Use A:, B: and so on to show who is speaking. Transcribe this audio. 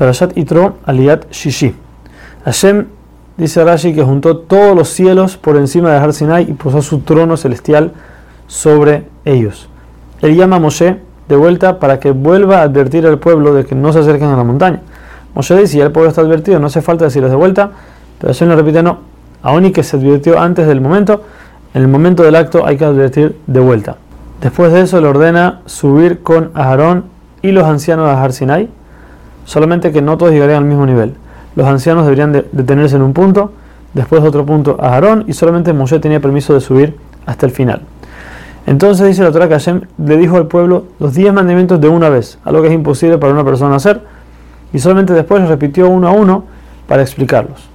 A: Parashat Itro Aliyat Shishi. Hashem dice Rashi que juntó todos los cielos por encima de Har Sinai y puso su trono celestial sobre ellos. Él llama a Moshe de vuelta para que vuelva a advertir al pueblo de que no se acerquen a la montaña. Moshe dice, ya el pueblo está advertido, no hace falta decirles de vuelta, pero Hashem le repite, no, aún y que se advirtió antes del momento, en el momento del acto hay que advertir de vuelta. Después de eso le ordena subir con Aarón y los ancianos de Har Sinai, solamente que no todos llegarían al mismo nivel. Los ancianos deberían detenerse en un punto, después otro punto a Aarón y solamente Moshe tenía permiso de subir hasta el final. Entonces dice la Torah que Hashem le dijo al pueblo los diez mandamientos de una vez, algo que es imposible para una persona hacer, y solamente después los repitió uno a uno para explicarlos.